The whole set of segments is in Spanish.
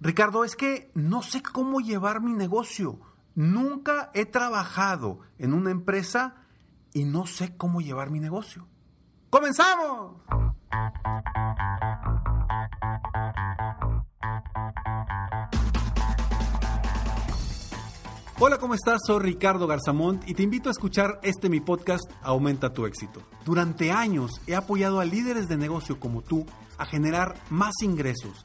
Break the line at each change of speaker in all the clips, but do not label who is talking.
Ricardo, es que no sé cómo llevar mi negocio. Nunca he trabajado en una empresa y no sé cómo llevar mi negocio. ¡Comenzamos! Hola, ¿cómo estás? Soy Ricardo Garzamont y te invito a escuchar este mi podcast Aumenta tu éxito. Durante años he apoyado a líderes de negocio como tú a generar más ingresos,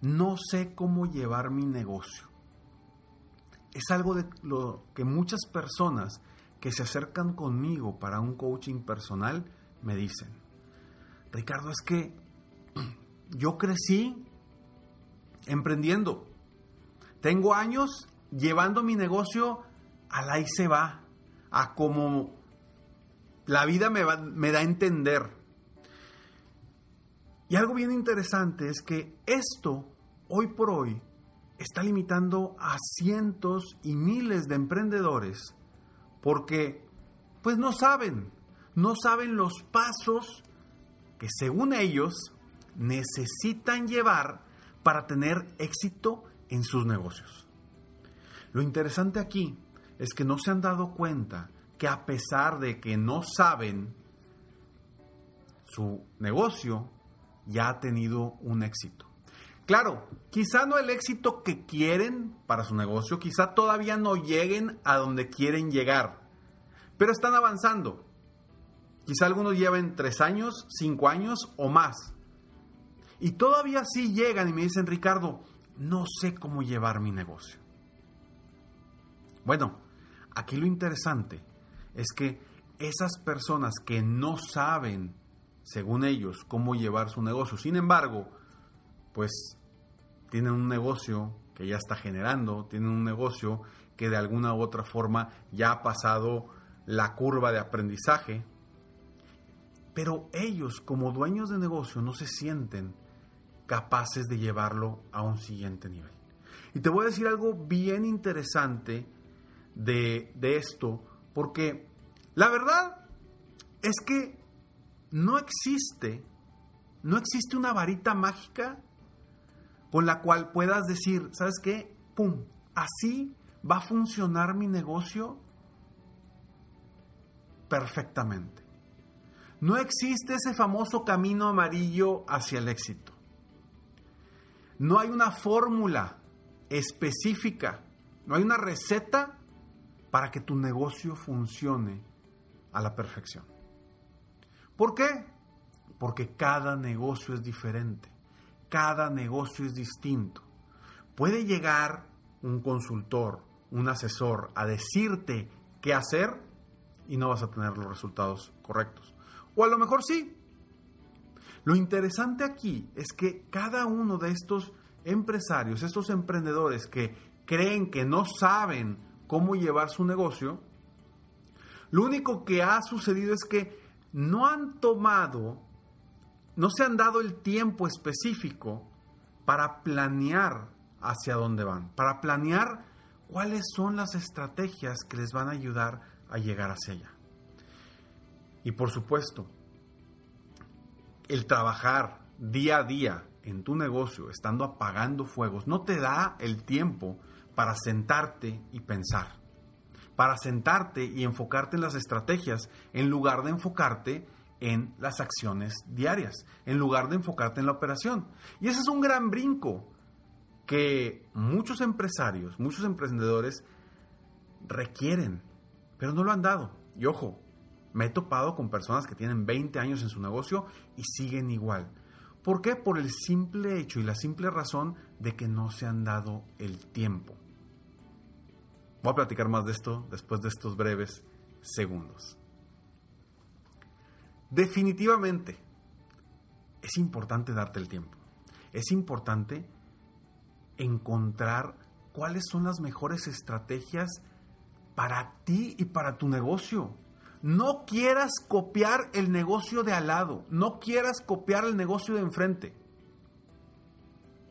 No sé cómo llevar mi negocio. Es algo de lo que muchas personas que se acercan conmigo para un coaching personal me dicen. Ricardo, es que yo crecí emprendiendo. Tengo años llevando mi negocio a la y se va, a como la vida me, me da a entender. Y algo bien interesante es que esto, hoy por hoy, está limitando a cientos y miles de emprendedores porque, pues no saben, no saben los pasos que según ellos necesitan llevar para tener éxito en sus negocios. Lo interesante aquí es que no se han dado cuenta que a pesar de que no saben, su negocio ya ha tenido un éxito. Claro, quizá no el éxito que quieren para su negocio, quizá todavía no lleguen a donde quieren llegar, pero están avanzando. Quizá algunos lleven tres años, cinco años o más. Y todavía sí llegan y me dicen, Ricardo, no sé cómo llevar mi negocio. Bueno, aquí lo interesante es que esas personas que no saben, según ellos, cómo llevar su negocio, sin embargo, pues tienen un negocio que ya está generando, tienen un negocio que de alguna u otra forma ya ha pasado la curva de aprendizaje, pero ellos como dueños de negocio no se sienten capaces de llevarlo a un siguiente nivel. Y te voy a decir algo bien interesante de, esto, porque la verdad es que no existe, no existe una varita mágica con la cual puedas decir, ¿sabes qué? ¡Pum! Así va a funcionar mi negocio perfectamente. No existe ese famoso camino amarillo hacia el éxito. No hay una fórmula específica, no hay una receta para que tu negocio funcione a la perfección. ¿Por qué? Porque cada negocio es diferente, cada negocio es distinto. Puede llegar un consultor, un asesor a decirte qué hacer y no vas a tener los resultados correctos. O a lo mejor sí, lo interesante aquí es que cada uno de estos empresarios, estos emprendedores que creen que no saben cómo llevar su negocio, lo único que ha sucedido es que no han tomado, no se han dado el tiempo específico para planear hacia dónde van, para planear cuáles son las estrategias que les van a ayudar a llegar hacia allá. Y por supuesto, el trabajar día a día en tu negocio, estando apagando fuegos, no te da el tiempo para sentarte y pensar, para sentarte y enfocarte en las estrategias, en lugar de enfocarte en las acciones diarias, en lugar de enfocarte en la operación. Y ese es un gran brinco que muchos empresarios, muchos emprendedores requieren, pero no lo han dado. Y ojo, me he topado con personas que tienen 20 años en su negocio y siguen igual. ¿Por qué? Por el simple hecho y la simple razón de que no se han dado el tiempo. Voy a platicar más de esto después de estos breves segundos. Definitivamente, es importante darte el tiempo. Es importante encontrar cuáles son las mejores estrategias para ti y para tu negocio. No quieras copiar el negocio de al lado, no quieras copiar el negocio de enfrente.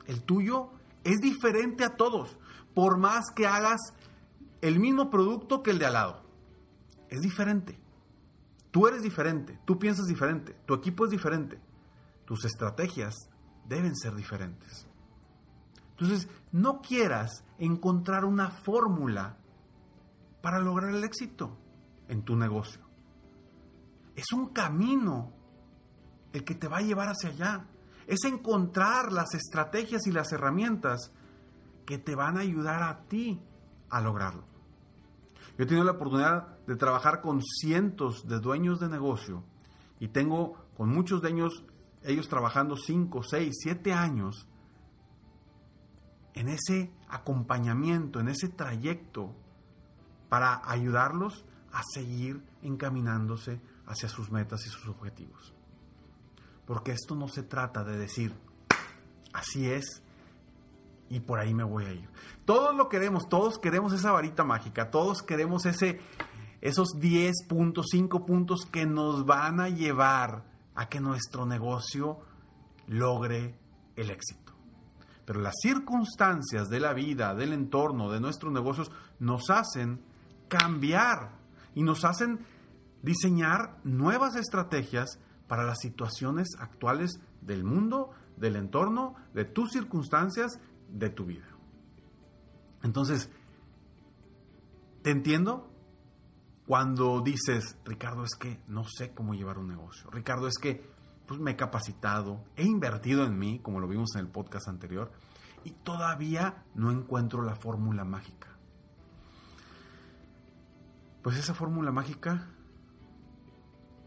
El tuyo es diferente a todos, por más que hagas el mismo producto que el de al lado. Es diferente. Tú eres diferente, tú piensas diferente, tu equipo es diferente, tus estrategias deben ser diferentes. Entonces, no quieras encontrar una fórmula para lograr el éxito en tu negocio. Es un camino el que te va a llevar hacia allá. Es encontrar las estrategias y las herramientas que te van a ayudar a ti a lograrlo. Yo he tenido la oportunidad de trabajar con cientos de dueños de negocio y tengo con muchos de ellos, ellos trabajando 5, 6, 7 años en ese acompañamiento, en ese trayecto para ayudarlos a seguir encaminándose hacia sus metas y sus objetivos. Porque esto no se trata de decir, así es, y por ahí me voy a ir. Todos lo queremos, todos queremos esa varita mágica, todos queremos ese, esos 10 puntos, 5 puntos que nos van a llevar a que nuestro negocio logre el éxito. Pero las circunstancias de la vida, del entorno, de nuestros negocios, nos hacen cambiar y nos hacen diseñar nuevas estrategias para las situaciones actuales del mundo, del entorno, de tus circunstancias de tu vida. Entonces, te entiendo cuando dices, Ricardo, es que no sé cómo llevar un negocio. Ricardo, es que pues, me he capacitado, he invertido en mí, como lo vimos en el podcast anterior, y todavía no encuentro la fórmula mágica. Pues esa fórmula mágica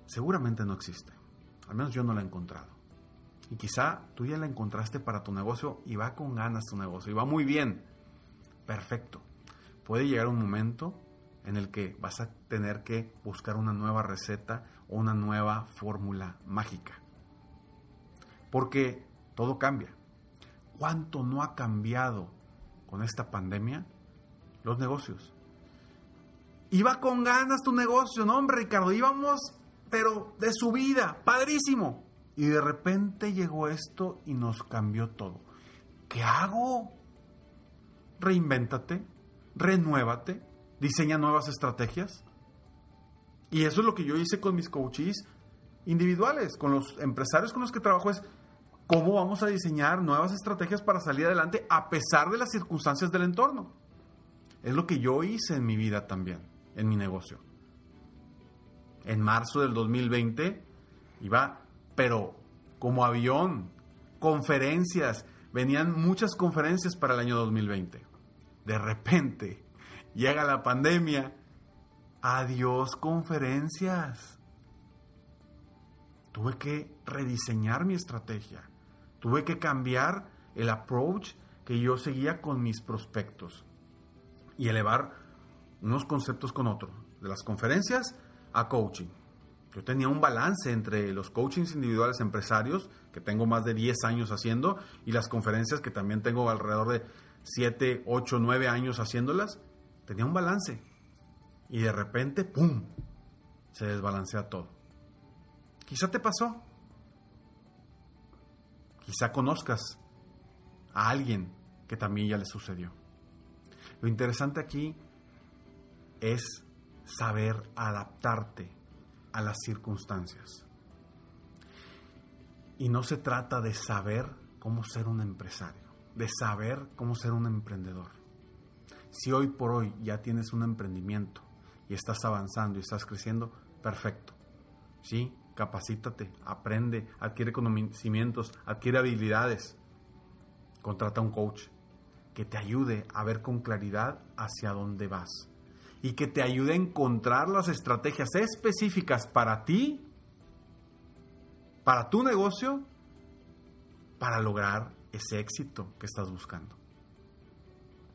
seguramente no existe. Al menos yo no la he encontrado. Y quizá tú ya la encontraste para tu negocio y va con ganas tu negocio y va muy bien. Perfecto. Puede llegar un momento en el que vas a tener que buscar una nueva receta o una nueva fórmula mágica. Porque todo cambia. ¿Cuánto no ha cambiado con esta pandemia los negocios? Iba con ganas tu negocio, ¿no, hombre, Ricardo? Íbamos, pero de su vida, padrísimo. Y de repente llegó esto y nos cambió todo. ¿Qué hago? Reinvéntate, renuévate, diseña nuevas estrategias. Y eso es lo que yo hice con mis coaches individuales, con los empresarios con los que trabajo, es cómo vamos a diseñar nuevas estrategias para salir adelante a pesar de las circunstancias del entorno. Es lo que yo hice en mi vida también, en mi negocio. En marzo del 2020 iba pero como avión, conferencias, venían muchas conferencias para el año 2020. De repente llega la pandemia, adiós conferencias. Tuve que rediseñar mi estrategia, tuve que cambiar el approach que yo seguía con mis prospectos y elevar unos conceptos con otros, de las conferencias a coaching. Yo tenía un balance entre los coachings individuales empresarios, que tengo más de 10 años haciendo, y las conferencias que también tengo alrededor de 7, 8, 9 años haciéndolas. Tenía un balance. Y de repente, ¡pum!, se desbalancea todo. Quizá te pasó. Quizá conozcas a alguien que también ya le sucedió. Lo interesante aquí es saber adaptarte a las circunstancias. Y no se trata de saber cómo ser un empresario, de saber cómo ser un emprendedor. Si hoy por hoy ya tienes un emprendimiento y estás avanzando y estás creciendo, perfecto. Sí, capacítate, aprende, adquiere conocimientos, adquiere habilidades. Contrata un coach que te ayude a ver con claridad hacia dónde vas y que te ayude a encontrar las estrategias específicas para ti, para tu negocio, para lograr ese éxito que estás buscando.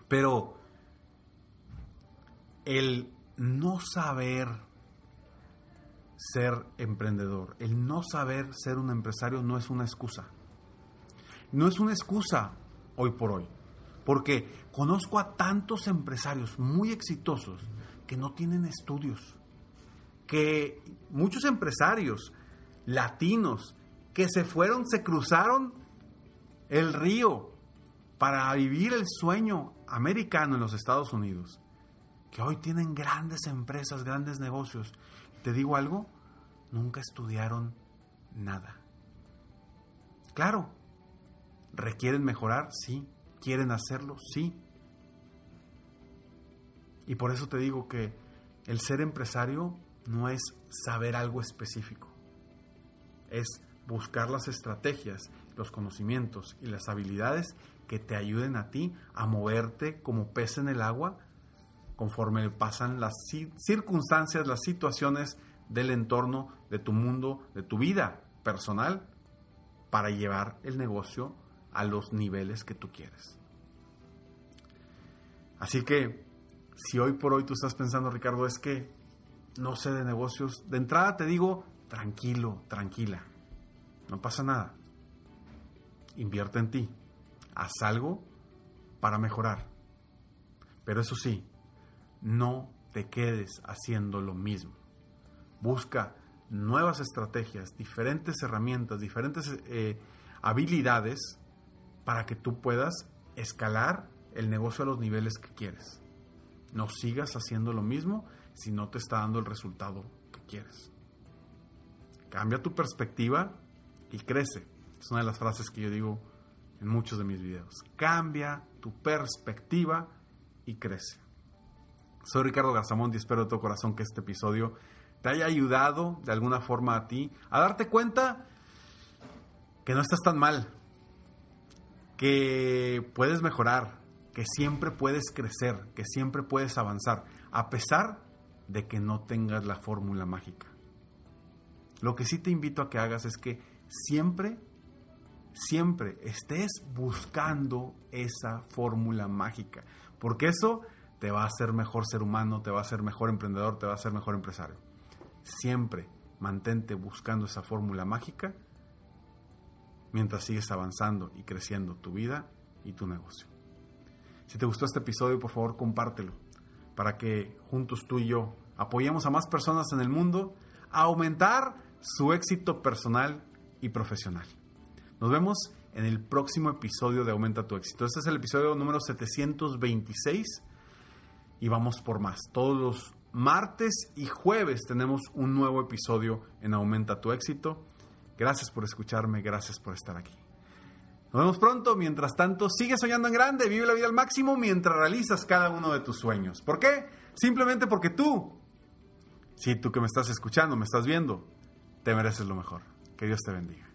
Pero el no saber ser emprendedor, el no saber ser un empresario no es una excusa. No es una excusa hoy por hoy. Porque conozco a tantos empresarios muy exitosos que no tienen estudios. Que muchos empresarios latinos que se fueron, se cruzaron el río para vivir el sueño americano en los Estados Unidos, que hoy tienen grandes empresas, grandes negocios. Te digo algo, nunca estudiaron nada. Claro, requieren mejorar, sí, quieren hacerlo, sí. Y por eso te digo que el ser empresario no es saber algo específico, es buscar las estrategias, los conocimientos y las habilidades que te ayuden a ti a moverte como pez en el agua conforme pasan las circunstancias, las situaciones del entorno, de tu mundo, de tu vida personal, para llevar el negocio a los niveles que tú quieres. Así que, si hoy por hoy tú estás pensando, Ricardo, es que no sé de negocios, de entrada te digo, tranquilo, tranquila, no pasa nada. Invierte en ti, haz algo para mejorar. Pero eso sí, no te quedes haciendo lo mismo. Busca nuevas estrategias, diferentes herramientas, diferentes eh, habilidades para que tú puedas escalar el negocio a los niveles que quieres. No sigas haciendo lo mismo si no te está dando el resultado que quieres. Cambia tu perspectiva y crece. Es una de las frases que yo digo en muchos de mis videos. Cambia tu perspectiva y crece. Soy Ricardo Garzamonti y espero de todo corazón que este episodio te haya ayudado de alguna forma a ti a darte cuenta que no estás tan mal, que puedes mejorar, que siempre puedes crecer, que siempre puedes avanzar, a pesar de que no tengas la fórmula mágica. Lo que sí te invito a que hagas es que siempre, siempre estés buscando esa fórmula mágica, porque eso te va a hacer mejor ser humano, te va a hacer mejor emprendedor, te va a hacer mejor empresario. Siempre mantente buscando esa fórmula mágica mientras sigues avanzando y creciendo tu vida y tu negocio. Si te gustó este episodio, por favor, compártelo para que juntos tú y yo apoyemos a más personas en el mundo a aumentar su éxito personal y profesional. Nos vemos en el próximo episodio de Aumenta tu éxito. Este es el episodio número 726 y vamos por más. Todos los martes y jueves tenemos un nuevo episodio en Aumenta tu éxito. Gracias por escucharme, gracias por estar aquí. Nos vemos pronto. Mientras tanto, sigue soñando en grande, vive la vida al máximo mientras realizas cada uno de tus sueños. ¿Por qué? Simplemente porque tú, si tú que me estás escuchando, me estás viendo, te mereces lo mejor. Que Dios te bendiga.